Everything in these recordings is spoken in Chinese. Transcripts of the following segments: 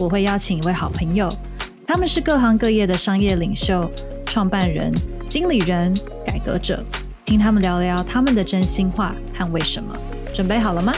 我会邀请一位好朋友，他们是各行各业的商业领袖、创办人、经理人、改革者，听他们聊聊他们的真心话和为什么。准备好了吗？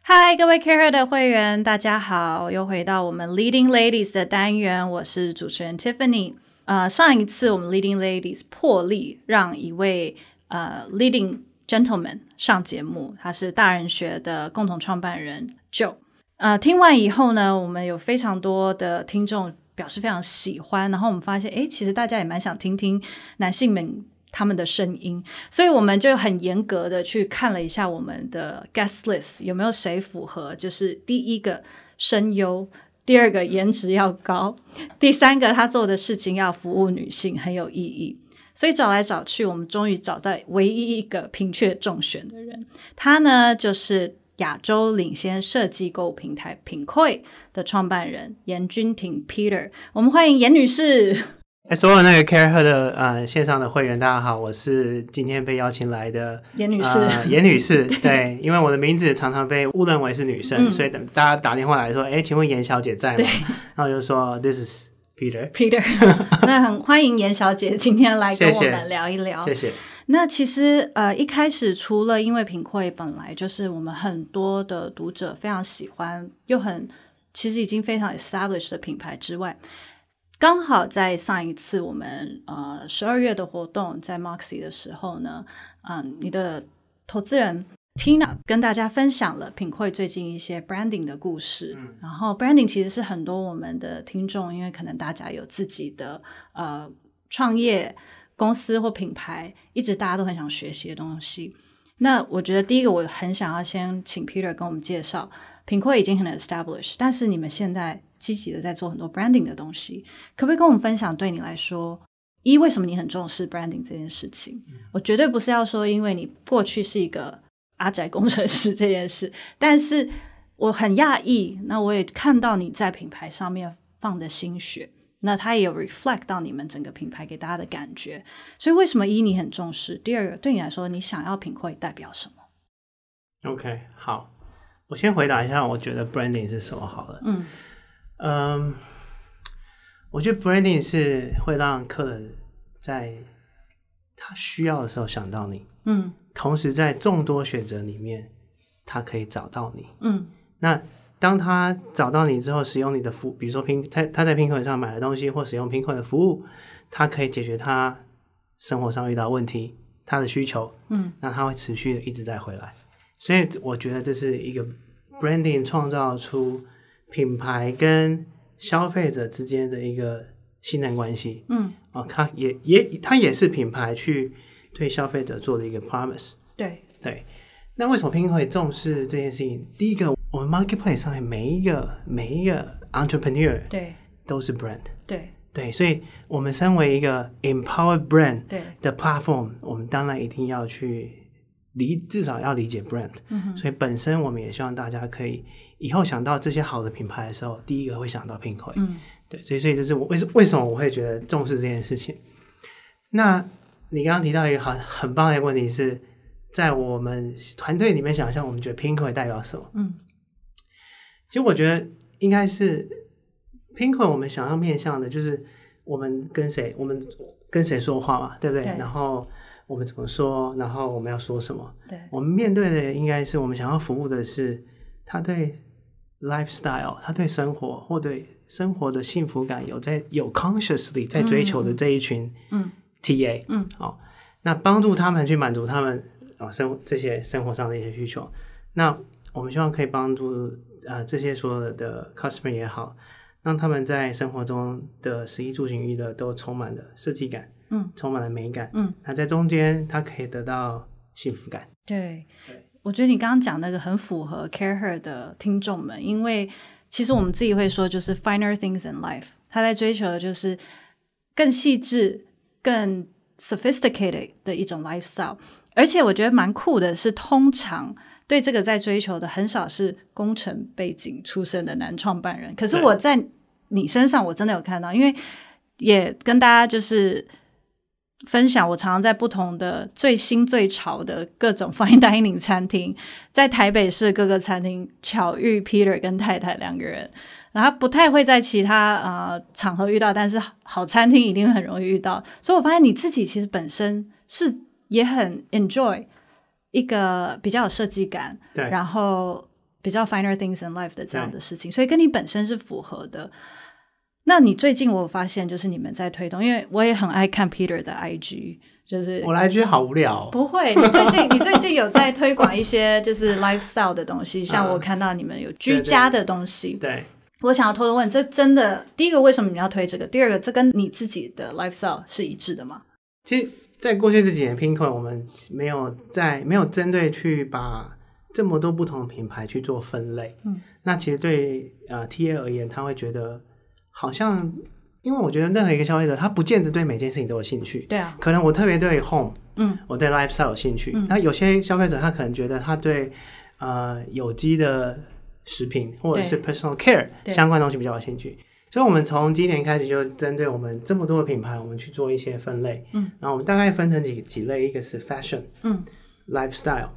嗨，各位 Care 的会员，大家好，又回到我们 Leading Ladies 的单元，我是主持人 Tiffany。呃，上一次我们 Leading Ladies 破例让一位呃 Leading Gentleman 上节目，他是大人学的共同创办人 Joe。呃，听完以后呢，我们有非常多的听众表示非常喜欢，然后我们发现，诶，其实大家也蛮想听听男性们他们的声音，所以我们就很严格的去看了一下我们的 Guest List 有没有谁符合，就是第一个声优。第二个颜值要高，第三个他做的事情要服务女性，很有意义。所以找来找去，我们终于找到唯一一个平缺中选的人，他呢就是亚洲领先设计购物平台品绘的创办人严君婷 Peter。我们欢迎严女士。哎，所有那个 CAREhER 的呃线上的会员，大家好，我是今天被邀请来的严女士。呃、严女士，对，因为我的名字常常被误认为是女生，嗯、所以等大家打电话来说，哎，请问严小姐在吗？然后我就说，This is Peter。Peter，那很欢迎严小姐今天来跟我们聊一聊。谢谢。那其实呃一开始除了因为品会本来就是我们很多的读者非常喜欢，又很其实已经非常 established 的品牌之外。刚好在上一次我们呃十二月的活动在 Moxie 的时候呢，嗯，你的投资人 Tina 跟大家分享了品会最近一些 branding 的故事。嗯，然后 branding 其实是很多我们的听众，因为可能大家有自己的呃创业公司或品牌，一直大家都很想学习的东西。那我觉得第一个我很想要先请 Peter 跟我们介绍，品会已经很 established，但是你们现在。积极的在做很多 branding 的东西，可不可以跟我们分享？对你来说，一为什么你很重视 branding 这件事情？嗯、我绝对不是要说，因为你过去是一个阿宅工程师这件事，但是我很讶异。那我也看到你在品牌上面放的心血，那它也有 reflect 到你们整个品牌给大家的感觉。所以，为什么一你很重视？第二个，对你来说，你想要品会代表什么？OK，好，我先回答一下，我觉得 branding 是什么好了。嗯。嗯，um, 我觉得 branding 是会让客人在他需要的时候想到你，嗯，同时在众多选择里面，他可以找到你，嗯。那当他找到你之后，使用你的服，比如说拼在他在拼口上买的东西，或使用拼口的服务，他可以解决他生活上遇到问题，他的需求，嗯，那他会持续的一直在回来。所以我觉得这是一个 branding 创造出。品牌跟消费者之间的一个信任关系，嗯，哦，它也也它也是品牌去对消费者做的一个 promise，对对。那为什么品绘会重视这件事情？第一个，我们 marketplace 上面每一个每一个 entrepreneur 对都是 brand，对对，所以我们身为一个 empowered brand 的 platform，我们当然一定要去理至少要理解 brand，嗯，所以本身我们也希望大家可以。以后想到这些好的品牌的时候，第一个会想到品绘。嗯，对，所以所以这是我为什为什么我会觉得重视这件事情。那你刚刚提到一个很很棒的一个问题是，在我们团队里面想象，我们觉得 pinko 代表什么？嗯，其实我觉得应该是 pinko，，我们想要面向的就是我们跟谁，我们跟谁说话嘛，对不对？对。然后我们怎么说？然后我们要说什么？对。我们面对的应该是我们想要服务的是他对。lifestyle，他对生活或对生活的幸福感有在有 consciously 在追求的这一群嗯，好、嗯哦，那帮助他们去满足他们啊、哦、生活这些生活上的一些需求。那我们希望可以帮助啊、呃、这些所有的 customer 也好，让他们在生活中的食衣住行娱乐都充满了设计感，嗯，充满了美感，嗯，那在中间他可以得到幸福感，对。我觉得你刚刚讲那个很符合 CAREhER 的听众们，因为其实我们自己会说，就是 finer things in life，他在追求的就是更细致、更 sophisticated 的一种 lifestyle。而且我觉得蛮酷的是，通常对这个在追求的很少是工程背景出身的男创办人。可是我在你身上，我真的有看到，因为也跟大家就是。分享我常常在不同的最新最潮的各种 fine dining 餐厅，在台北市各个餐厅巧遇 Peter 跟太太两个人，然后不太会在其他呃场合遇到，但是好餐厅一定很容易遇到。所以我发现你自己其实本身是也很 enjoy 一个比较有设计感，对，然后比较 finer things in life 的这样的事情，所以跟你本身是符合的。那你最近我发现，就是你们在推动，因为我也很爱看 Peter 的 IG，就是我的 IG 好无聊。不会，你最近 你最近有在推广一些就是 lifestyle 的东西，像我看到你们有居家的东西。对，对，我想要偷偷问，这真的第一个为什么你要推这个？第二个，这跟你自己的 lifestyle 是一致的吗？其实，在过去这几年，Pinkoi 我们没有在没有针对去把这么多不同的品牌去做分类。嗯，那其实对呃 TA 而言，他会觉得。好像，因为我觉得任何一个消费者，他不见得对每件事情都有兴趣。对啊，可能我特别对 home，嗯，我对 lifestyle 有兴趣。那、嗯、有些消费者，他可能觉得他对呃有机的食品或者是 personal care 相关东西比较有兴趣。所以，我们从今年开始就针对我们这么多的品牌，我们去做一些分类。嗯，然后我们大概分成几几类，一个是 fashion，嗯，lifestyle，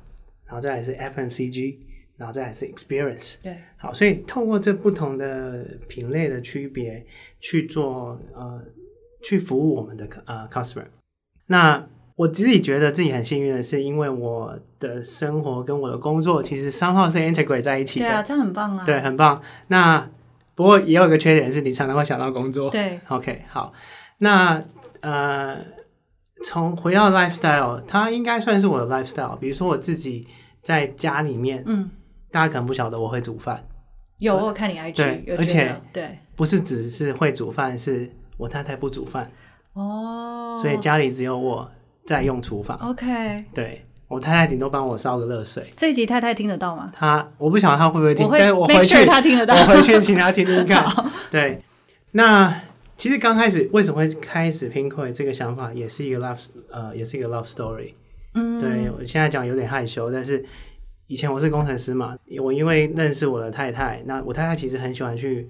然后再来是 FMCG。然后再来是 experience，对，好，所以透过这不同的品类的区别去做呃，去服务我们的呃 customer。那我自己觉得自己很幸运的是，因为我的生活跟我的工作其实三号是 integrate 在一起的，对啊，这很棒啊，对，很棒。那不过也有一个缺点是，你常常会想到工作，对，OK，好，那呃，从回到 lifestyle，它应该算是我的 lifestyle。比如说我自己在家里面，嗯。大家可能不晓得我会煮饭，有我看你 IG，对，而且对，不是只是会煮饭，是我太太不煮饭。哦，所以家里只有我在用厨房。OK，对，我太太顶多帮我烧个热水。这一集太太听得到吗？她我不晓得她会不会听，但是我回去她听得到，我回去请她听听看。对，那其实刚开始为什么会开始 Pinkoi 这个想法，也是一个 love 呃，也是一个 love story。嗯，对我现在讲有点害羞，但是。以前我是工程师嘛，我因为认识我的太太，那我太太其实很喜欢去，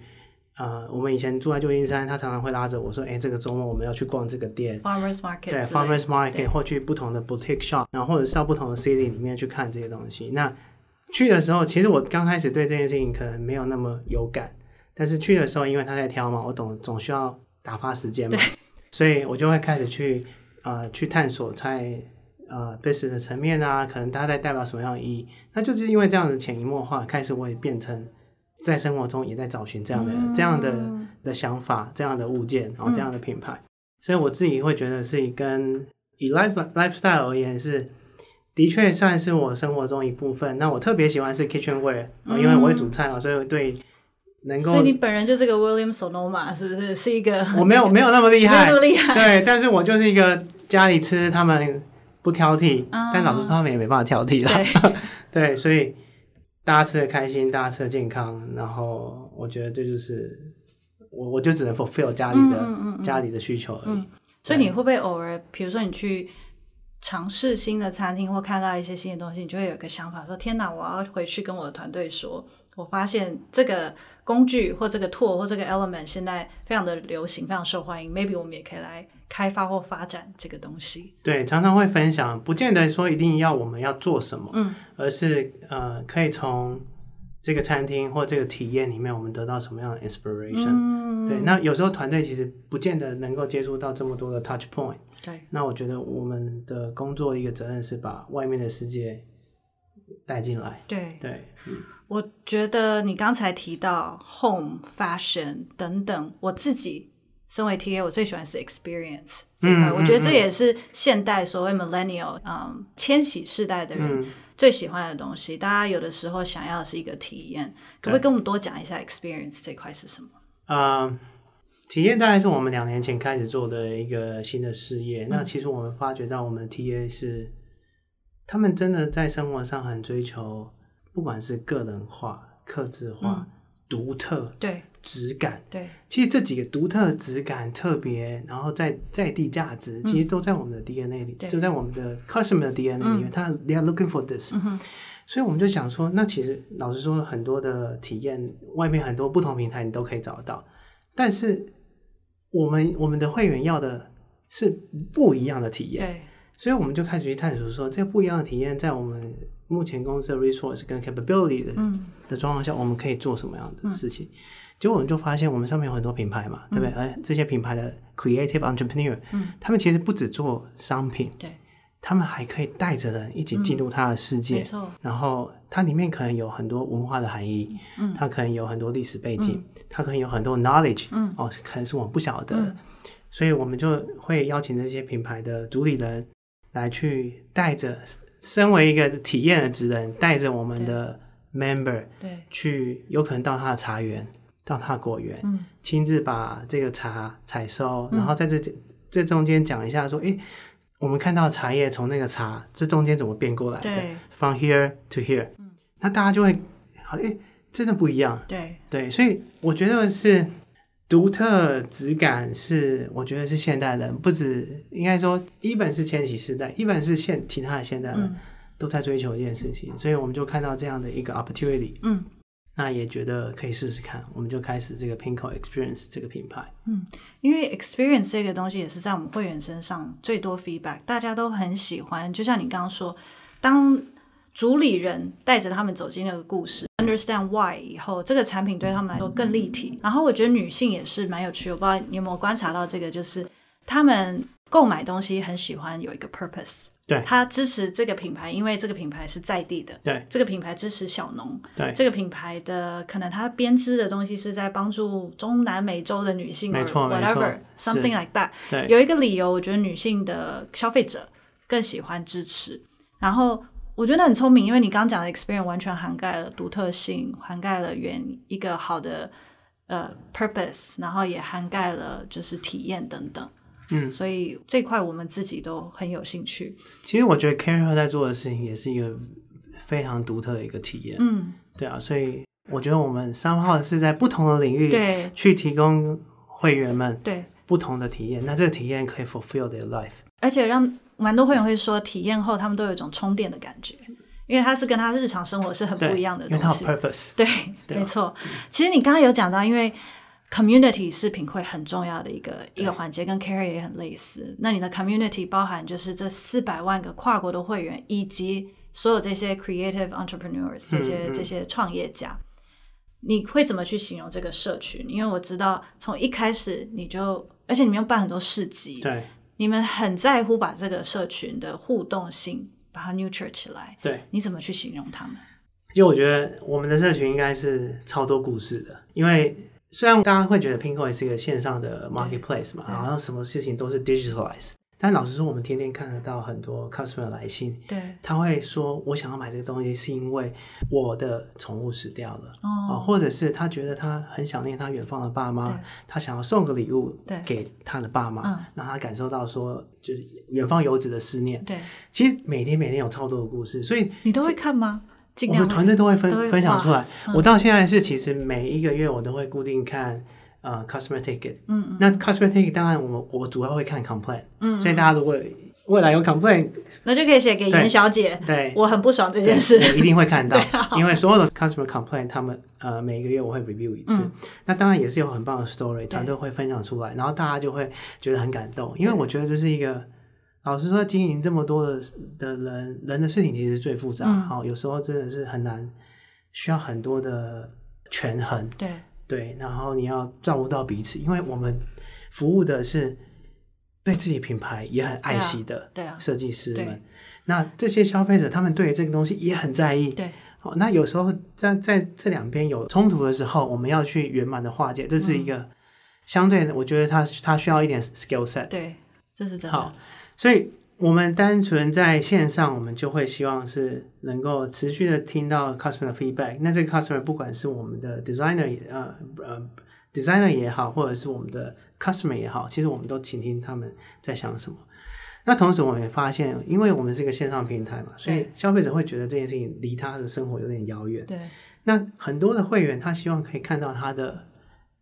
呃，我们以前住在旧金山，他常常会拉着我说，哎，这个周末我们要去逛这个店，Farmers Market，对，Farmers Market，或去不同的 boutique shop，然后或者是到不同的 city 里面去看这些东西。那去的时候，其实我刚开始对这件事情可能没有那么有感，但是去的时候，因为他在挑嘛，我懂，总需要打发时间嘛，所以我就会开始去，呃，去探索在。呃，business 的层面啊，可能它在代表什么样的意义？那就是因为这样的潜移默化，开始我也变成在生活中也在找寻这样的、嗯、这样的的想法、这样的物件，然后这样的品牌。嗯、所以我自己会觉得是以跟以 life lifestyle 而言是的确算是我生活中一部分。那我特别喜欢是 kitchenware，、嗯、因为我会煮菜嘛，所以对能够。所以你本人就是个 William Sonoma，是不是？是一个我没有没有那么厉害，没那么厉害。对，但是我就是一个家里吃他们。不挑剔，但老实说他们也没办法挑剔了。对，对，所以大家吃的开心，大家吃的健康，然后我觉得这就是我，我就只能 fulfill 家里的嗯嗯嗯家里的需求而已。嗯、所以你会不会偶尔，比如说你去尝试新的餐厅或看到一些新的东西，你就会有一个想法说：天哪，我要回去跟我的团队说，我发现这个工具或这个 tool 或这个 element 现在非常的流行，非常受欢迎，maybe 我们也可以来。开发或发展这个东西，对，常常会分享，不见得说一定要我们要做什么，嗯，而是呃，可以从这个餐厅或这个体验里面，我们得到什么样的 inspiration，嗯，对。那有时候团队其实不见得能够接触到这么多的 touch point，对。那我觉得我们的工作一个责任是把外面的世界带进来，对对。嗯，我觉得你刚才提到 home fashion 等等，我自己。身为 TA，我最喜欢是 experience 这块，嗯，我觉得这也是现代所谓 millennial，嗯，千禧世代的人最喜欢的东西。嗯，大家有的时候想要的是一个体验，可不可以跟我们多讲一下 experience 这块是什么？嗯，体验大概是我们两年前开始做的一个新的事业。嗯，那其实我们发觉到，我们 TA 是他们真的在生活上很追求，不管是个人化、克制化、独、嗯、特、对。质感，对，其实这几个独特、质感、特别，然后在在地价值，其实都在我们的 DNA 里，嗯、就在我们的 customer 的 DNA 里面，他、嗯、they are looking for this，、嗯、所以我们就想说，那其实老实说，很多的体验，外面很多不同平台你都可以找到，但是我们我们的会员要的是不一样的体验，对，所以我们就开始去探索说，这个不一样的体验在我们目前公司的 resource 跟 capability 的、嗯、的状况下，我们可以做什么样的事情。嗯。结果我们就发现，我们上面有很多品牌嘛，嗯、对不对？而这些品牌的 creative entrepreneur，嗯，他们其实不只做商品，对，他们还可以带着人一起进入他的世界，嗯、然后它里面可能有很多文化的含义，嗯，它可能有很多历史背景，嗯、它可能有很多 knowledge，嗯，哦，可能是我们不晓得所以我们就会邀请这些品牌的主理人来去带着，身为一个体验的职人，带着我们的 member，对，去有可能到他的茶园。到他的果园，嗯，亲自把这个茶采收，嗯、然后在这这中间讲一下说，哎，我们看到茶叶从那个茶这中间怎么变过来的对？From here to here，嗯，那大家就会，好，哎，真的不一样，对。对，所以我觉得是独特质感是，我觉得是现代人不止应该说，even 是千禧世代，even 是现其他的现代人、嗯、都在追求一件事情，所以我们就看到这样的一个 opportunity，嗯。那也觉得可以试试看，我们就开始这个 Pinkoi Experience 这个品牌。嗯，因为 Experience 这个东西也是在我们会员身上最多 feedback，大家都很喜欢。就像你刚刚说，当主理人带着他们走进那个故事，understand why 以后，这个产品对他们来说更立体。然后我觉得女性也是蛮有趣，我不知道你有没有观察到这个，就是他们购买东西很喜欢有一个 purpose。对，他支持这个品牌，因为这个品牌是在地的。对，这个品牌支持小农。对，这个品牌的可能他编织的东西是在帮助中南美洲的女性，没错，whatever something like that。对，有一个理由，我觉得女性的消费者更喜欢支持。然后我觉得很聪明，因为你刚刚讲的 experience 完全涵盖了独特性，涵盖了原一个好的呃 purpose，然后也涵盖了就是体验等等。嗯，所以这块我们自己都很有兴趣。其实我觉得 CaringHer 在做的事情也是一个非常独特的一个体验。嗯，对啊，所以我觉得我们三号是在不同的领域对去提供会员们对不同的体验。那这个体验可以 fulfill their life，而且让蛮多会员会说，体验后他们都有一种充电的感觉，因为它是跟他日常生活是很不一样的东西。purpose。对，对没错。其实你刚刚有讲到，因为 Community 是品会很重要的一个一个环节，跟 CaringHer 也很类似。那你的 Community 包含就是这四百万个跨国的会员，以及所有这些 Creative Entrepreneurs 这些、嗯嗯、这些创业家，你会怎么去形容这个社群？因为我知道从一开始你就，而且你们又办很多市集，对，你们很在乎把这个社群的互动性把它 nurture 起来。对，你怎么去形容他们？其实我觉得我们的社群应该是超多故事的，因为。虽然大家会觉得 Pinko 也是一个线上的 marketplace 嘛，然后什么事情都是 digitalize，但老实说，我们天天看得到很多 customer 来信，对，他会说，我想要买这个东西是因为我的宠物死掉了，哦，或者是他觉得他很想念他远方的爸妈，他想要送个礼物给他的爸妈，让他感受到说，就是远方游子的思念。对，其实每天每天有超多的故事，所以你都会看吗？我们团队都会分分享出来。嗯、我到现在是其实每一个月我都会固定看呃 customer ticket。嗯嗯。那 customer ticket 当然我们我主要会看 complaint。嗯。所以大家如果未来有 complaint，那就可以写给严小姐。对。我很不爽这件事。我一定会看到，因为所有的 customer complaint，他们呃每一个月我会 review 一次。嗯、那当然也是有很棒的 story，团队会分享出来，然后大家就会觉得很感动，因为我觉得这是一个。老实说，经营这么多的的人人的事情，其实最复杂。好、嗯，有时候真的是很难，需要很多的权衡。对对，然后你要照顾到彼此，因为我们服务的是对自己品牌也很爱惜的设计师们。啊啊、那这些消费者，他们对这个东西也很在意。对，好，那有时候在在这两边有冲突的时候，我们要去圆满的化解，这是一个相对的，我觉得他他需要一点 skill set。对，这是真的。好。所以，我们单纯在线上，我们就会希望是能够持续的听到 customer 的 feedback。那这个 customer 不管是我们的 designer 呃呃 designer 也好，或者是我们的 customer 也好，其实我们都倾听他们在想什么。那同时我们也发现，因为我们是一个线上平台嘛，所以消费者会觉得这件事情离他的生活有点遥远。对。那很多的会员他希望可以看到他的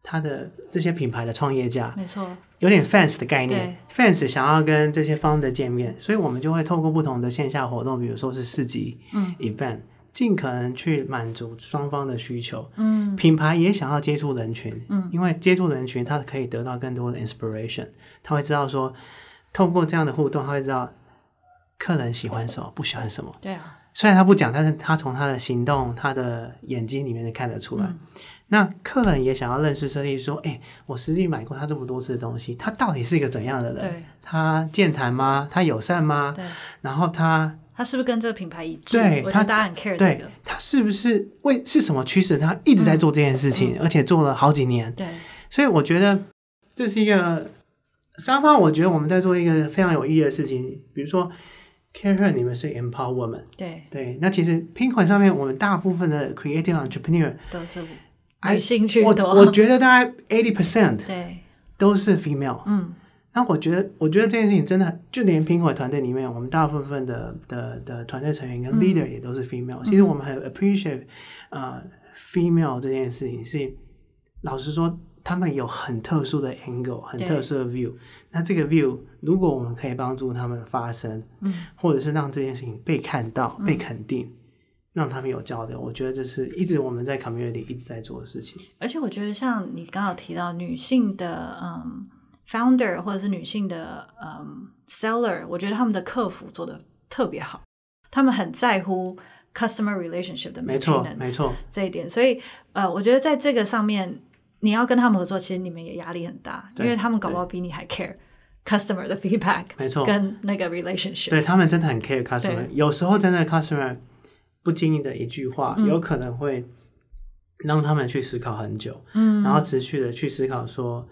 他的这些品牌的创业家，没错，有点 fans 的概念，fans 想要跟这些 founder 见面，所以我们就会透过不同的线下活动，比如说是市集、嗯，event，尽可能去满足双方的需求。嗯，品牌也想要接触人群，嗯，因为接触人群，他可以得到更多的 inspiration，他会知道说。透过这样的互动，他会知道客人喜欢什么，不喜欢什么。对啊，虽然他不讲，但是他从他的行动、他的眼睛里面就看得出来。嗯、那客人也想要认识设计师，说：“哎、欸，我实际买过他这么多次的东西，他到底是一个怎样的人？他健谈吗？他友善吗？对然后他他是不是跟这个品牌一致？对，他大家很 care 这个。对他是不是为是什么驱使他一直在做这件事情，嗯、而且做了好几年？对，所以我觉得这是一个。沙发，我觉得我们在做一个非常有意义的事情，比如说，Care Her 你们是 Empower Women，对对，那其实 Pinkoi 上面我们大部分的 Creative Entrepreneur 都是女性居多，我我觉得大概 eighty percent 对。都是 female，嗯，那我觉得我觉得这件事情真的，就连 Pinkoi 团队里面，我们大部分的的的团队成员跟 leader 也都是 female，、嗯、其实我们很 appreciate 啊、uh, female 这件事情，是老实说。他们有很特殊的 angle，很特殊的 view。那这个 view，如果我们可以帮助他们发声，嗯，或者是让这件事情被看到、嗯、被肯定，让他们有交流，我觉得这是一直我们在 community 一直在做的事情。而且我觉得，像你刚刚提到女性的嗯 founder，或者是女性的嗯 seller，我觉得他们的客服做的特别好，他们很在乎 customer relationship 的没错，没错，这一点。所以呃，我觉得在这个上面。你要跟他们合作，其实你们也压力很大，因为他们搞不好比你还 care customer 的 feedback，没错，跟那个 relationship，对他们真的很 care customer。有时候真的 customer 不经意的一句话，嗯、有可能会让他们去思考很久，嗯，然后持续的去思考，说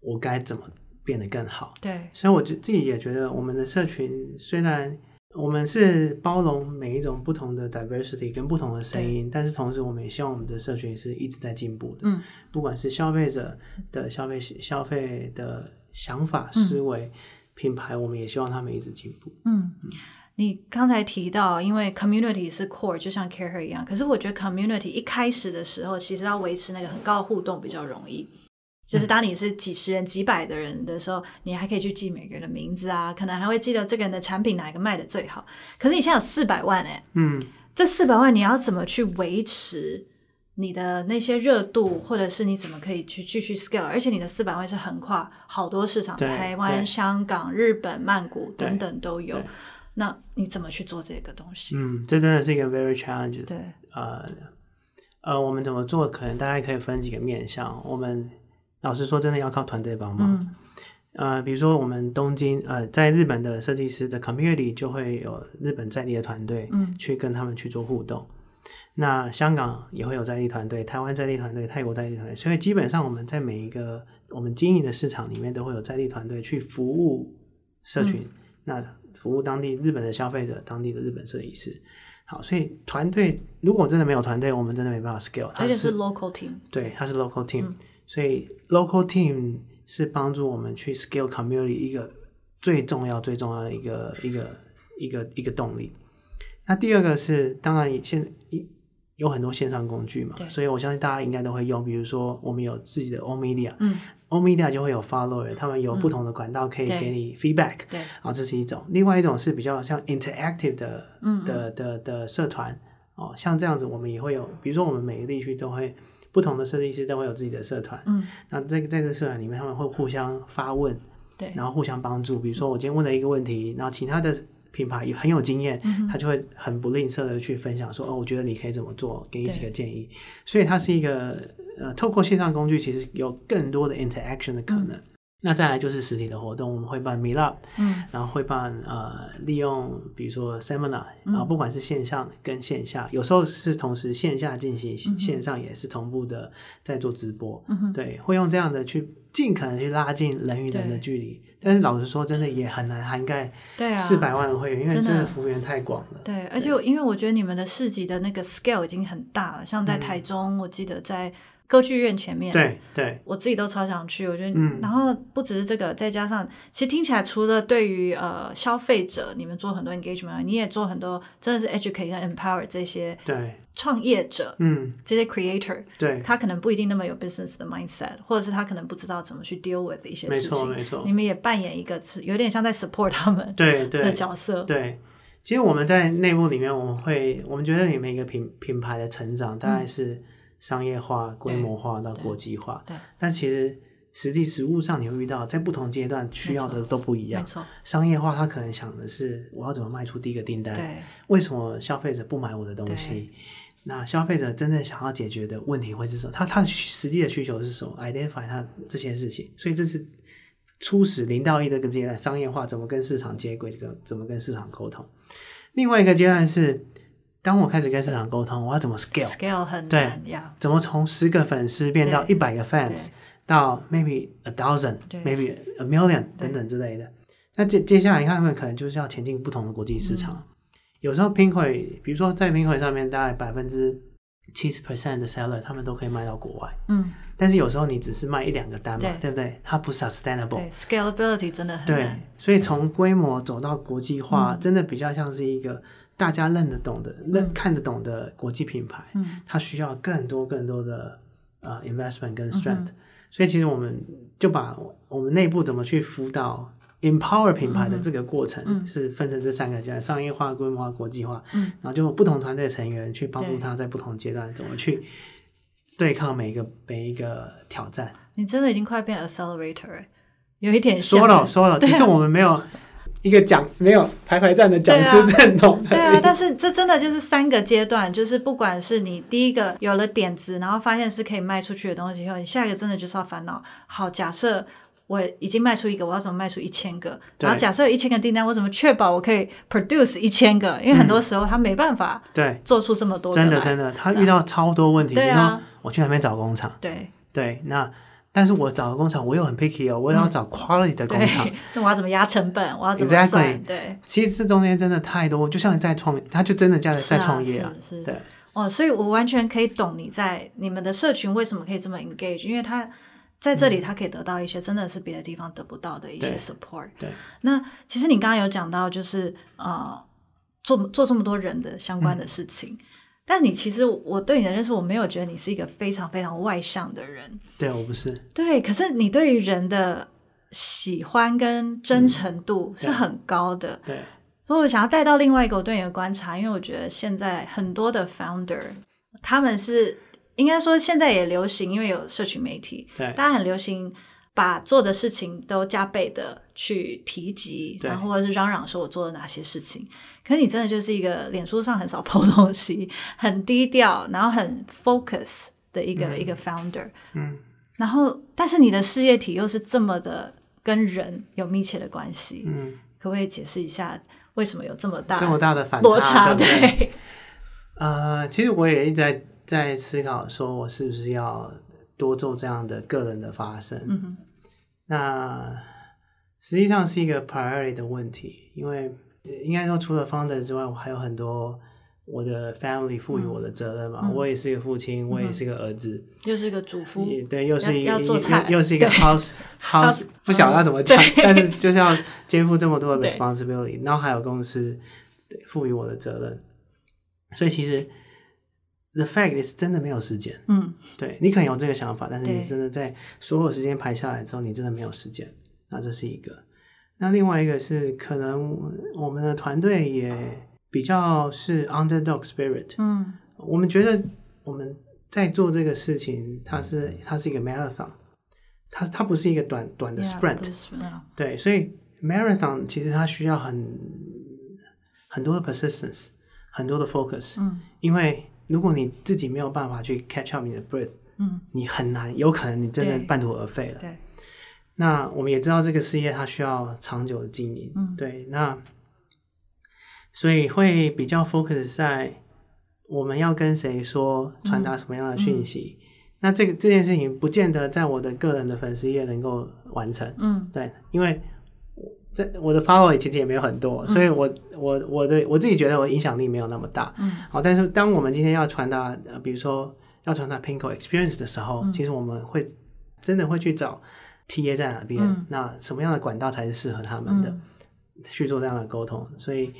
我该怎么变得更好。对，所以我就自己也觉得，我们的社群虽然。我们是包容每一种不同的 diversity 跟不同的声音，但是同时我们也希望我们的社群是一直在进步的。嗯，不管是消费者的消费消费的想法、思维、嗯、品牌，我们也希望他们一直进步。嗯，嗯，你刚才提到，因为 community 是 core，就像 CareHer 一样，可是我觉得 community 一开始的时候，其实要维持那个很高的互动比较容易。就是当你是几十人、几百的人的时候，你还可以去记每个人的名字啊，可能还会记得这个人的产品哪一个卖的最好。可是你现在有四百万哎，嗯，这四百万你要怎么去维持你的那些热度，或者是你怎么可以去继续 scale？而且你的四百万是横跨好多市场，台湾、香港、日本、曼谷等等都有。那你怎么去做这个东西？嗯，这真的是一个 very challenge。对，呃呃，我们怎么做？可能大家可以分几个面向，我们。老实说，真的要靠团队帮忙。嗯、呃，比如说我们东京，呃，在日本的设计师的 community 就会有日本在地的团队，嗯，去跟他们去做互动。那香港也会有在地团队，台湾在地团队，泰国在地团队，所以基本上我们在每一个我们经营的市场里面都会有在地团队去服务社群，嗯、那服务当地日本的消费者，当地的日本设计师。好，所以团队如果真的没有团队，我们真的没办法 scale。而且是 local team，对，它是 local team。嗯所以，local team 是帮助我们去 scale community 一个最重要、最重要的一个、一个、一个、一个动力。那第二个是，当然现一有很多线上工具嘛，所以我相信大家应该都会用。比如说，我们有自己的 own media，嗯，own media 就会有 follower，他们有不同的管道可以给你 feedback，对，啊，这是一种。另外一种是比较像 interactive 的，嗯，的的的社团哦，像这样子，我们也会有，比如说我们每个地区都会。不同的设计师都会有自己的社团，嗯，那在在这个社团里面，他们会互相发问，对，然后互相帮助。比如说，我今天问了一个问题，然后其他的品牌也很有经验，嗯、他就会很不吝啬的去分享说，说哦，我觉得你可以怎么做，给你几个建议。所以它是一个呃，透过线上工具，其实有更多的 interaction 的可能。嗯那再来就是实体的活动，我们会办 Meetup，嗯，然后会办呃，利用比如说 Seminar，然后不管是线上跟线下，有时候是同时线下进行，线上也是同步的在做直播，嗯哼，对，会用这样的去尽可能去拉近人与人的距离。但是老实说，真的也很难涵盖四百万的会员，因为真的服务员太广了。对，而且因为我觉得你们的市集的那个 scale 已经很大了，像在台中，我记得在。歌剧院前面，对对，我自己都超想去。我觉得，嗯，然后不只是这个，再加上，其实听起来除了对于呃消费者，你们做很多 engagement，你也做很多，真的是 educate 和 empower 这些对创业者，嗯，这些 creator，对，他可能不一定那么有 business 的 mindset，或者是他可能不知道怎么去 deal with 一些事情，没错没错。你们也扮演一个有点像在 support 他们对对。的角色，对。对其实我们在内部里面，我们会，我们觉得你们一个品品牌的成长，大概是商业化、规模化到国际化。对。但其实实际实物上，你会遇到在不同阶段需要的都不一样。没错。商业化，他可能想的是我要怎么卖出第一个订单？对。为什么消费者不买我的东西？那消费者真正想要解决的问题会是什么？他他的实际的需求是什么？identify 他这些事情。所以这是。初始零到一的一个阶段，商业化怎么跟市场接轨，这个怎么跟市场沟通。另外一个阶段是，当我开始跟市场沟通，我要怎么 scale？scale 很难，对.怎么从十个粉丝变到一百个 fans，到 maybe a thousand，maybe a million 等等之类的。那接接下来，你看他们可能就是要前进不同的国际市场。嗯、有时候 Pinkoi，比如说在 Pinkoi 上面，大概百分之七十 percent 的 seller，他们都可以卖到国外。嗯。但是有时候你只是卖一两个单嘛，对，对不对？它不 sustainable。scalability 真的很难。对，所以从规模走到国际化，嗯，真的比较像是一个大家认得懂的、认、嗯、看得懂的国际品牌。嗯，它需要更多更多的呃 investment 跟 strength，嗯。所以其实我们就把我们内部怎么去辅导 empower 品牌的这个过程，是分成这三个阶段：商业化、规模化、国际化。嗯，然后就不同团队成员去帮助他在不同阶段怎么去。对抗每一个每一个挑战，你真的已经快变 accelerator，有一点说了说了，只是我们没有一个讲没有排排站的讲师阵容。对啊，但是这真的就是三个阶段，就是不管是你第一个有了点子，然后发现是可以卖出去的东西以后，你下一个真的就是要烦恼。好，假设我已经卖出一个，我要怎么卖出一千个？然后假设有一千个订单，我怎么确保我可以 produce 一千个？因为很多时候他没办法对做出这么多，真的真的，他遇到超多问题。对啊。我去那边找工厂，对对，那但是我找个工厂，我又很 picky 哦，我要找 quality 的工厂，那我要怎么压成本？我要怎么算？Exactly, 对，其实这中间真的太多，就像你在创，他就真的在在创业啊，对，哦，所以我完全可以懂你在你们的社群为什么可以这么 engage，因为他在这里他可以得到一些真的是别的地方得不到的一些 support。对，对，那其实你刚刚有讲到，就是呃，做做这么多人的相关的事情。嗯但你其实，我对你的认识，我没有觉得你是一个非常非常外向的人。对，我不是。对，可是你对于人的喜欢跟真诚度是很高的。对。对。所以我想要带到另外一个我对你的观察，因为我觉得现在很多的 founder，他们是应该说现在也流行，因为有社群媒体，对，大家很流行。把做的事情都加倍的去提及，然后或者是嚷嚷说我做了哪些事情。可是你真的就是一个脸书上很少 po 东西，很低调，然后很 focus 的一个、嗯、一个 founder。嗯。然后，但是你的事业体又是这么的跟人有密切的关系。嗯。可不可以解释一下为什么有这么大这么大的反落差？对，对。呃，其实我也一直在在思考，说我是不是要。多做这样的个人的发声，嗯，那实际上是一个 priority 的问题，因为应该说除了 founder 之外，我还有很多我的 family 赋予我的责任嘛，嗯、我也是一个父亲，嗯，我也是一个儿子，又是一个主夫，对，又是一个又，又是一个 house house，不晓得要怎么讲，但是 就是要肩负这么多的 responsibility，然后还有公司赋予我的责任，所以其实。The fact is 真的没有时间。嗯，对，你可能有这个想法，但是你真的在所有时间排下来之后，你真的没有时间。那这是一个。那另外一个是，可能我们的团队也比较是 underdog spirit。嗯，我们觉得我们在做这个事情，它是它是一个 marathon，它它不是一个短短的 sprint。Yeah, 对，所以 marathon 其实它需要很很多的 persistence，很多的 focus。嗯，因为如果你自己没有办法去 catch up 你的 breath，嗯，你很难，有可能你真的半途而废了。对。那我们也知道这个事业它需要长久的经营，嗯，对。那所以会比较 focus 在我们要跟谁说，传达什么样的讯息。嗯嗯、那这个这件事情不见得在我的个人的粉丝页能够完成，嗯，对，因为。在我的 follow 其实也没有很多，嗯、所以我我我的我自己觉得我影响力没有那么大。嗯，好，但是当我们今天要传达，呃，比如说要传达 Pinkoi experience 的时候，嗯、其实我们会真的会去找 TA 在哪边，嗯、那什么样的管道才是适合他们的，嗯、去做这样的沟通。所以，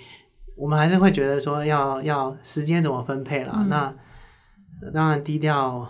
我们还是会觉得说要要时间怎么分配啦。嗯、那当然低调。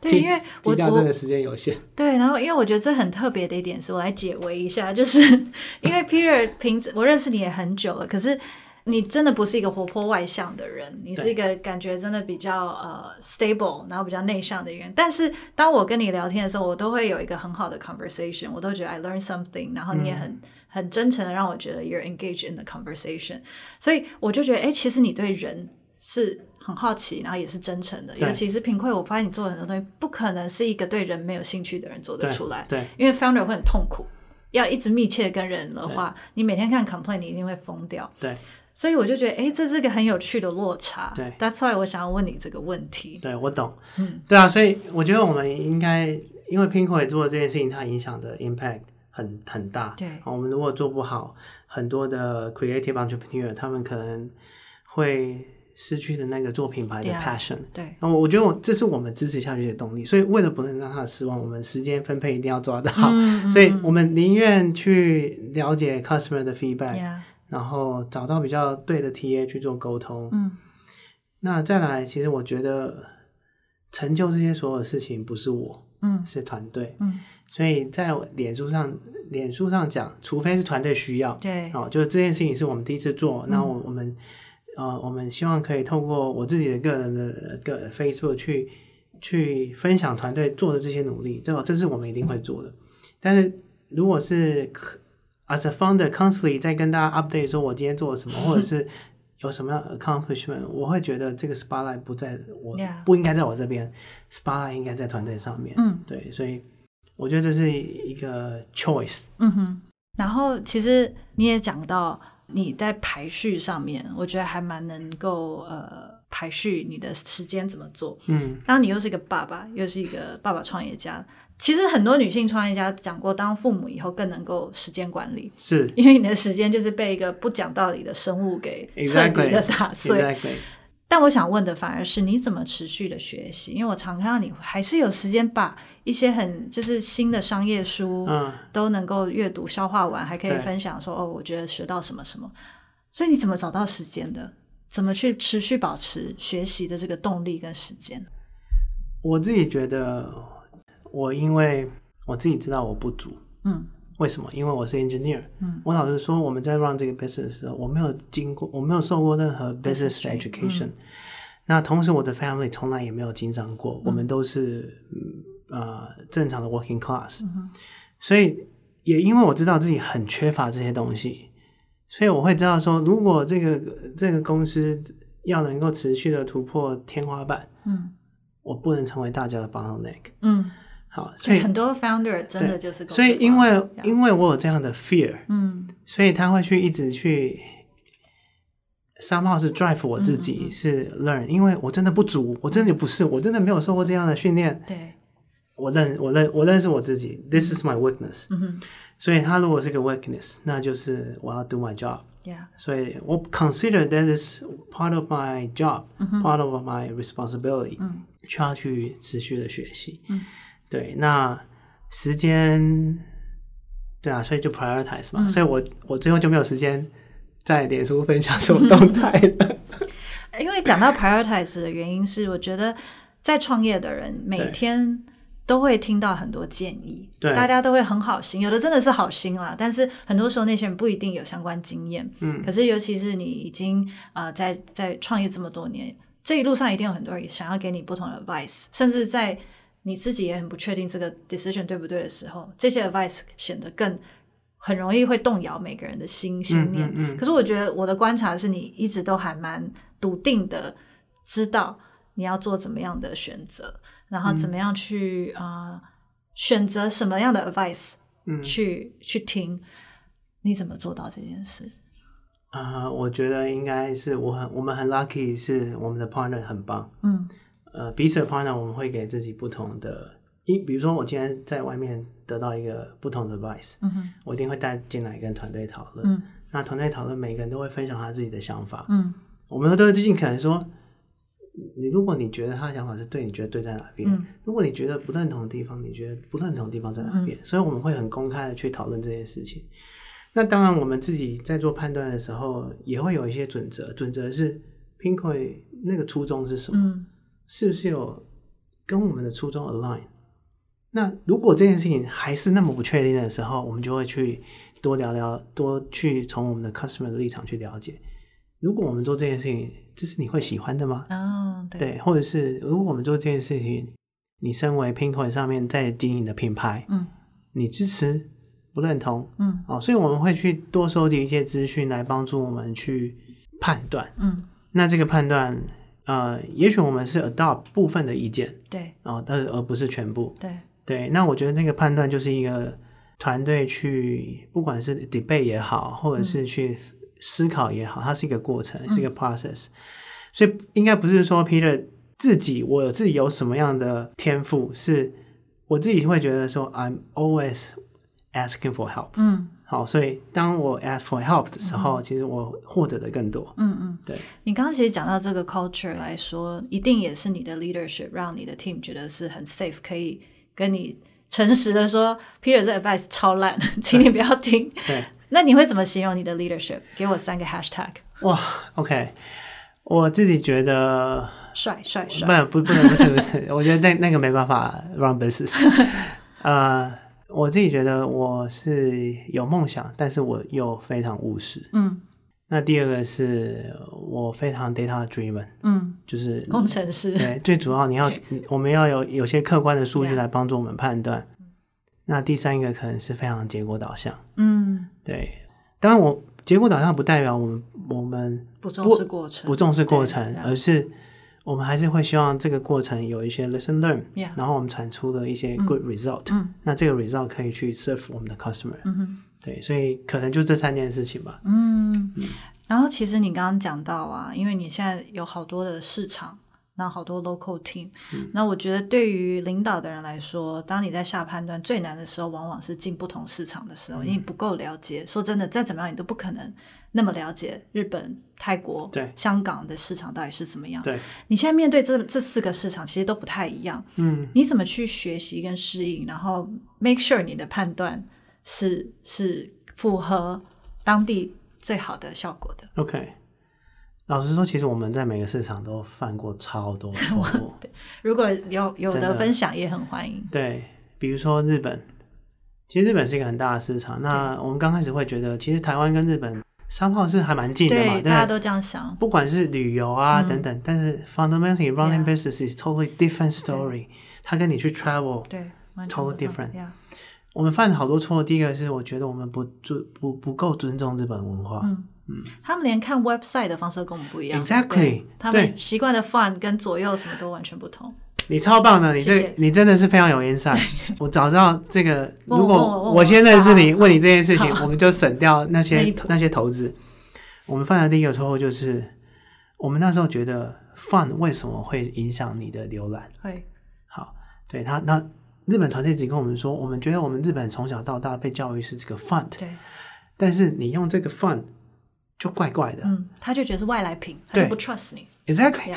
对，因为我低调真的时间有限。对，然后因为我觉得这很特别的一点是，我来解围一下，就是 因为 Peter 平时我认识你也很久了，可是你真的不是一个活泼外向的人，你是一个感觉真的比较呃 stable，然后比较内向的一个人。但是当我跟你聊天的时候，我都会有一个很好的 conversation，我都觉得 I learn something，然后你也很、嗯、很真诚的让我觉得 you're engaged in the conversation，所以我就觉得，哎，其实你对人是。很好奇，然后也是真诚的。尤其是品愧，我发现你做的很多东西，不可能是一个对人没有兴趣的人做得出来。对，对，因为 founder 会很痛苦，要一直密切跟人的话，你每天看 complain，你一定会疯掉。对，所以我就觉得，哎，这是个很有趣的落差。对，That's why 我想要问你这个问题。对，我懂。嗯，对啊，所以我觉得我们应该，因为品愧做的这件事情，它影响的 impact 很很大。对，我们如果做不好，很多的 creative entrepreneur 他们可能会。失去了那个做品牌的 passion，对，那我我觉得我这是我们支持下去的动力。所以为了不能让他失望，我们时间分配一定要抓得好。嗯、所以我们宁愿去了解 customer 的 feedback，、嗯、然后找到比较对的 TA 去做沟通。嗯，那再来，其实我觉得成就这些所有事情不是我，嗯，是团队。嗯，所以在脸书上，脸书上讲，除非是团队需要，对，哦，就是这件事情是我们第一次做，那我我们。呃，我们希望可以透过我自己的个人的个 Facebook 去去分享团队做的这些努力，这这是我们一定会做的。但是如果是 as a founder constantly 在跟大家 update 说我今天做了什么，或者是 有什么样的 accomplishment，我会觉得这个 spotlight 不在我.不应该在我这边，spotlight 应该在团队上面。嗯，对，所以我觉得这是一个 choice。嗯哼，然后其实你也讲到。你在排序上面，我觉得还蛮能够呃排序你的时间怎么做。嗯，当你又是一个爸爸，又是一个爸爸创业家，其实很多女性创业家讲过，当父母以后更能够时间管理，是因为你的时间就是被一个不讲道理的生物给彻底的打碎。Exactly. Exactly. 但我想问的反而是你怎么持续的学习？因为我常看到你还是有时间把一些很就是新的商业书，嗯，都能够阅读消化完，还可以分享说哦，我觉得学到什么什么。所以你怎么找到时间的？怎么去持续保持学习的这个动力跟时间？我自己觉得，我因为我自己知道我不足，嗯。为什么？因为我是 engineer。嗯，我老实说，我们在 run 这个 business 的时候，我没有经过，我没有受过任何 business education。嗯、那同时，我的 family 从来也没有经商过，嗯、我们都是呃正常的 working class。嗯、所以也因为我知道自己很缺乏这些东西，所以我会知道说，如果这个这个公司要能够持续的突破天花板，嗯，我不能成为大家的 bottleneck。嗯。好，所以很多 founder 真的就是，所以因为因为我有这样的 fear，嗯，所以他会去一直去，somehow 是 drive 我自己，是 learn，因为我真的不足，我真的不是，我真的没有受过这样的训练，对，我认我认我认识我自己，this is my weakness，嗯哼，所以他如果是个 weakness，那就是我要 do my job，yeah，所以我 consider that is part of my job，part of my responsibility，嗯，需要去持续的学习，嗯。对，那时间，对啊，所以就 prioritize 嘛，嗯、所以我我最后就没有时间在脸书分享什么动态了。因为讲到 prioritize 的原因是，我觉得在创业的人每天都会听到很多建议，对，大家都会很好心，有的真的是好心啦，但是很多时候那些人不一定有相关经验，嗯，可是尤其是你已经啊、呃、在在创业这么多年，这一路上一定有很多人想要给你不同的 advice，甚至在。你自己也很不确定这个 decision 对不对的时候，这些 advice 显得更很容易会动摇每个人的心心念。嗯嗯嗯、可是我觉得我的观察是你一直都还蛮笃定的，知道你要做怎么样的选择，然后怎么样去啊、嗯呃、选择什么样的 advice 去、嗯、去听。你怎么做到这件事？啊、呃，我觉得应该是我很我们很 lucky，是我们的 partner 很棒。嗯。呃，彼此的 partner 我们会给自己不同的，一比如说我今天在外面得到一个不同的 advice，嗯哼，我一定会带进来跟团队讨论。嗯，那团队讨论，每个人都会分享他自己的想法。嗯，我们都会尽可能说，你如果你觉得他的想法是对，你觉得对在哪边？嗯、如果你觉得不认同的地方，你觉得不认同的地方在哪边？嗯、所以我们会很公开的去讨论这件事情。那当然，我们自己在做判断的时候，也会有一些准则。准则是 Pinkoi 那个初衷是什么？嗯、是不是有跟我们的初衷 align？那如果这件事情还是那么不确定的时候，我们就会去多聊聊，多去从我们的 customer 的立场去了解。如果我们做这件事情，这是你会喜欢的吗？哦，对，对，或者是如果我们做这件事情，你身为 Pinkoi 上面在经营的品牌，嗯，你支持？不认同，嗯，哦，所以我们会去多收集一些资讯来帮助我们去判断，嗯，那这个判断，呃，也许我们是 adopt 部分的意见，对，啊，但而不是全部，对，对，那我觉得那个判断就是一个团队去，不管是 debate 也好，或者是去思考也好，它是一个过程，是一个 process，嗯，所以应该不是说 Peter 自己，我有自己有什么样的天赋，是我自己会觉得说 I'm always Asking for help，嗯，好，所以当我 ask for help 的时候，嗯、其实我获得的更多，嗯嗯，对。你刚刚其实讲到这个 culture 来说，一定也是你的 leadership 让你的 team 觉得是很 safe，可以跟你诚实的说，Peter 这 advice 超烂，请你不要听。对，那你会怎么形容你的 leadership？给我三个 hashtag。哇，OK，我自己觉得帅帅帅，不不不能不是不是，我觉得那那个没办法 run business，呃。我自己觉得我是有梦想，但是我又非常务实。嗯，那第二个是我非常 data driven。嗯，就是工程师。对，最主要你要 我们要有有些客观的数据来帮助我们判断。那第三个可能是非常结果导向。嗯，对。当然，我结果导向不代表我们我们不重视过程，不重视过程，而是。我们还是会希望这个过程有一些 lesson learn，然后我们产出了一些 good result，那这个 result 可以去 serve 我们的 customer，对，所以可能就这三件事情吧。嗯，然后其实你刚刚讲到啊，因为你现在有好多的市场，那好多 local team，那我觉得对于领导的人来说，当你在下判断最难的时候，往往是进不同市场的时候，因为你不够了解。说真的，再怎么样，你都不可能。那么了解日本、泰国、对香港的市场到底是怎么样？对，你现在面对这这四个市场，其实都不太一样。嗯，你怎么去学习跟适应，然后 make sure 你的判断是是符合当地最好的效果的？OK，老实说，其实我们在每个市场都犯过超多错误。如果有有的分享，也很欢迎。对，比如说日本，其实日本是一个很大的市场。那我们刚开始会觉得，其实台湾跟日本。商号是还蛮近的嘛？对，大家都这样想。不管是旅游啊等等，但是 fundamentally running business is totally different story。他跟你去 travel，对，totally different。我们犯了好多错。第一个是我觉得我们不尊不不够尊重日本文化。嗯嗯，他们连看 website 的方式跟我们不一样。Exactly，他们习惯的 font 跟左右什么都完全不同。你超棒的，你这你真的是非常有 insight。我早知道这个，如果我先认识你，问你这件事情，我们就省掉那些那些投资。我们犯的第一个错误就是，我们那时候觉得 font 为什么会影响你的浏览？会，好，对他那日本团队只跟我们说，我们觉得我们日本从小到大被教育是这个 font，对，但是你用这个 font 就怪怪的，嗯，他就觉得是外来品，他就不 trust 你，exactly。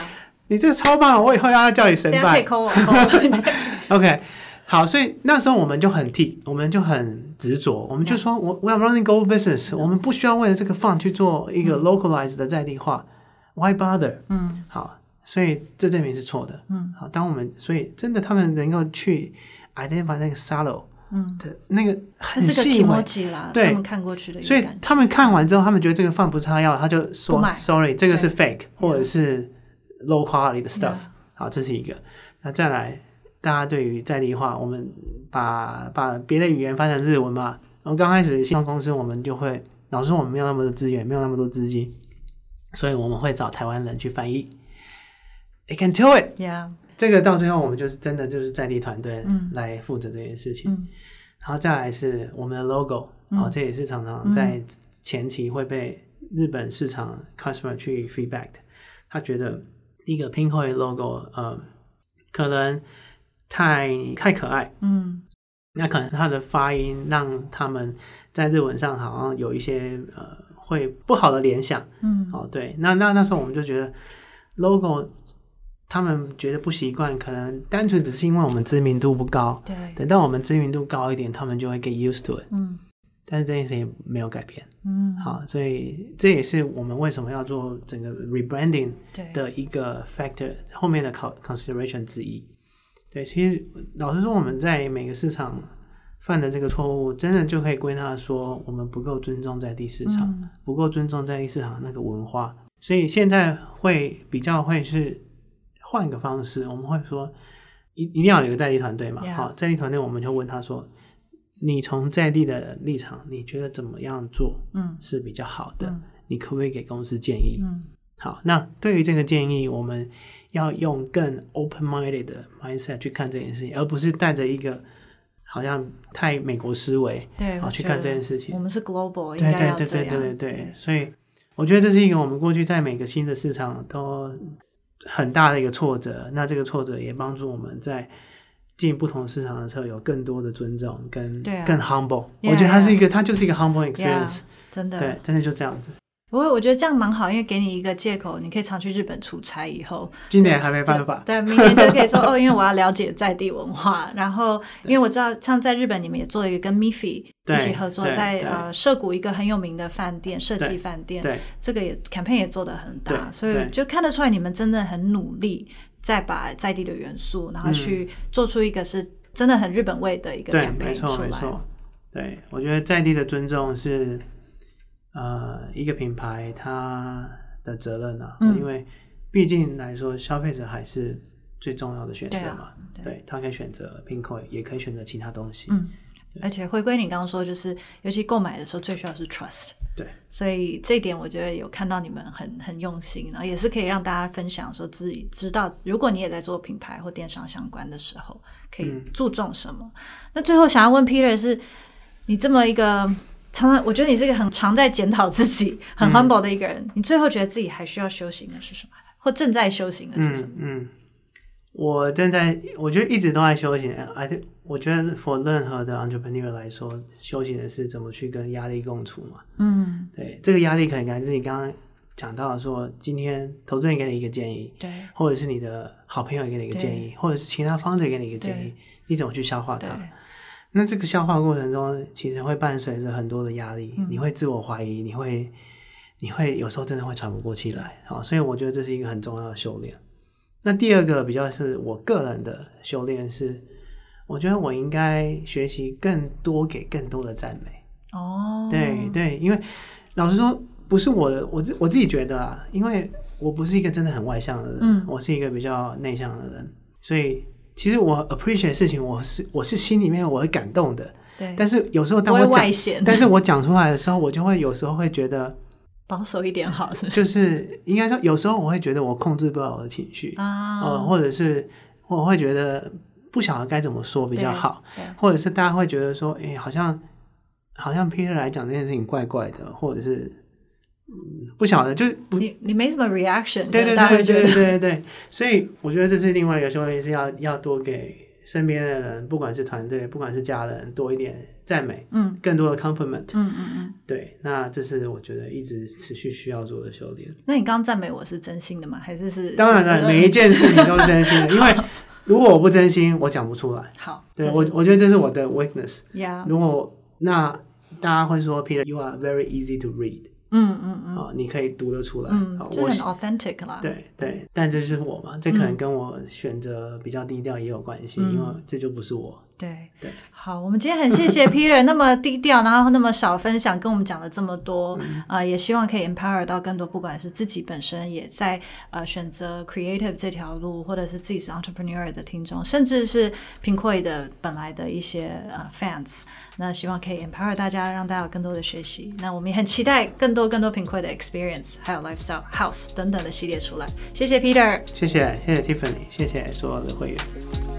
你这个超棒，我以后要叫你神拜。OK，好，所以那时候我们就很替，我们就很执着，我们就说，我.我要 running global business，、嗯、我们不需要为了这个 font 去做一个 localized 的在地化、嗯、，Why bother？嗯，好，所以这证明是错的。嗯，好，当我们所以真的他们能够去 identify 那个 subtle 嗯的那个很细微，对，他们看过去的，所以他们看完之后，他们觉得这个 font 不是他要，他就说 sorry，这个是 fake，或者是。Low quality 的 stuff，Yeah. 好，这是一个。那再来，大家对于在地化，我们把把别的语言翻成日文嘛。然后刚开始新创公司，我们就会老实说，我们没有那么多资源，没有那么多资金，所以我们会找台湾人去翻译。They can do it，Yeah. 这个到最后我们就是真的就是在地团队来负责这件事情。嗯、然后再来是我们的 logo，然后这也是常常在前期会被日本市场 customer 去 feedback 的，他觉得。一个 Pinkoi logo，呃，可能太太可爱，嗯，那可能它的发音让他们在日文上好像有一些呃会不好的联想，嗯，哦，对，那那那时候我们就觉得 logo 他们觉得不习惯，可能单纯只是因为我们知名度不高。对，等到我们知名度高一点，他们就会 get used to it。嗯，但是这件事情没有改变。嗯，好，所以这也是我们为什么要做整个 rebranding 的一个 factor 后面的考 consideration 之一。对，其实老实说，我们在每个市场犯的这个错误，真的就可以归纳说，我们不够尊重在地市场，嗯、不够尊重在地市场那个文化。所以现在会比较会是换一个方式，我们会说一一定要有一个在地团队嘛。好，在地团队我们就问他说：“你从在地的立场，你觉得怎么样做？嗯，是比较好的、嗯。你可不可以给公司建议？嗯，好。那对于这个建议，我们要用更 open-minded 的 mindset 去看这件事情，而不是带着一个好像太美国思维对，好去看这件事情。我们是 global，对对对对对对对，对，所以。我觉得这是一个我们过去在每个新的市场都很大的一个挫折。那这个挫折也帮助我们在进不同市场的时候有更多的尊重跟更 humble。我觉得它是一个，它就是一个 humble experience。真的，对，真的就这样子。不过我觉得这样蛮好，因为给你一个借口，你可以常去日本出差。以后今年还没办法，对，明年就可以说 哦，因为我要了解在地文化。然后，因为我知道，像在日本，你们也做了一个跟 Miffy 一起合作，在呃涩谷一个很有名的饭店设计饭店，对，这个也 campaign 也做得很大，所以就看得出来你们真的很努力，在把在地的元素，然后去做出一个是真的很日本味的一个 campaign 出来。对，我觉得在地的尊重是。呃，一个品牌它的责任啊，嗯、因为毕竟来说，消费者还是最重要的选择嘛。对，啊、对，他可以选择 Pinkoi，也可以选择其他东西。嗯，而且回归你刚刚说，就是尤其购买的时候，最需要是 trust。对，所以这一点我觉得有看到你们很很用心，然后也是可以让大家分享，说自己知道，如果你也在做品牌或电商相关的时候，可以注重什么。嗯、那最后想要问 Peter 是，你这么一个。常常，我觉得你是一个很常在检讨自己、很 humble 的一个人、嗯。你最后觉得自己还需要修行的是什么？或正在修行的是什么？嗯，嗯我正在，我觉得一直都在修行。I think，我觉得 for 任何的 entrepreneur 来说，修行的是怎么去跟压力共处嘛。嗯，对，这个压力可能来自你刚刚讲到的说，今天投资人给你一个建议，对，或者是你的好朋友给你一个建议，或者是其他方式给你一个建议，你怎么去消化它？那这个消化过程中，其实会伴随着很多的压力，嗯，你会自我怀疑，你会，你会有时候真的会喘不过气来，好，所以我觉得这是一个很重要的修炼。那第二个比较是我个人的修炼是，我觉得我应该学习更多给更多的赞美。哦，对对，因为老实说，不是我的，我自我自己觉得啊，因为我不是一个真的很外向的人，嗯，我是一个比较内向的人，所以。其实我 appreciate 事情，我是我是心里面我会感动的。对。但是有时候当我讲，但是我讲出来的时候，我就会有时候会觉得保守一点好，是？就是应该说，有时候我会觉得我控制不了我的情绪啊，呃，或者是我会觉得不晓得该怎么说比较好，或者是大家会觉得说，哎，好像好像 Peter 来讲这件事情怪怪的，或者是。不晓得，就不你你没什么 reaction，对对对对对对对，所以我觉得这是另外一个修炼，是要要多给身边的人，不管是团队，不管是家人，多一点赞美，嗯，更多的 compliment，嗯嗯嗯，对，那这是我觉得一直持续需要做的修炼。那你刚刚赞美我是真心的吗？还是是？当然了，每一件事情都是真心的，因为 如果我不真心，我讲不出来。好，对我我觉得这是我的 weakness。Yeah，如果那大家会说 Peter，you are very easy to read。嗯嗯嗯，哦，你可以读得出来，嗯，这很 authentic 啦。对对，但这是我嘛，这可能跟我选择比较低调也有关系，嗯，因为这就不是我。对对，好，我们今天很谢谢 Peter 那么低调，然后那么少分享，跟我们讲了这么多啊，也希望可以 empower 到更多，不管是自己本身也在呃选择 creative 这条路，或者是自己是 entrepreneur 的听众，甚至是 Pinkoi 的本来的一些呃 fans，那希望可以 empower 大家，让大家有更多的学习。那我们也很期待更多更多 Pinkoi 的 experience，还有 lifestyle house 等等的系列出来。谢谢 Peter，谢谢谢谢 Tiffany，谢谢所有的会员。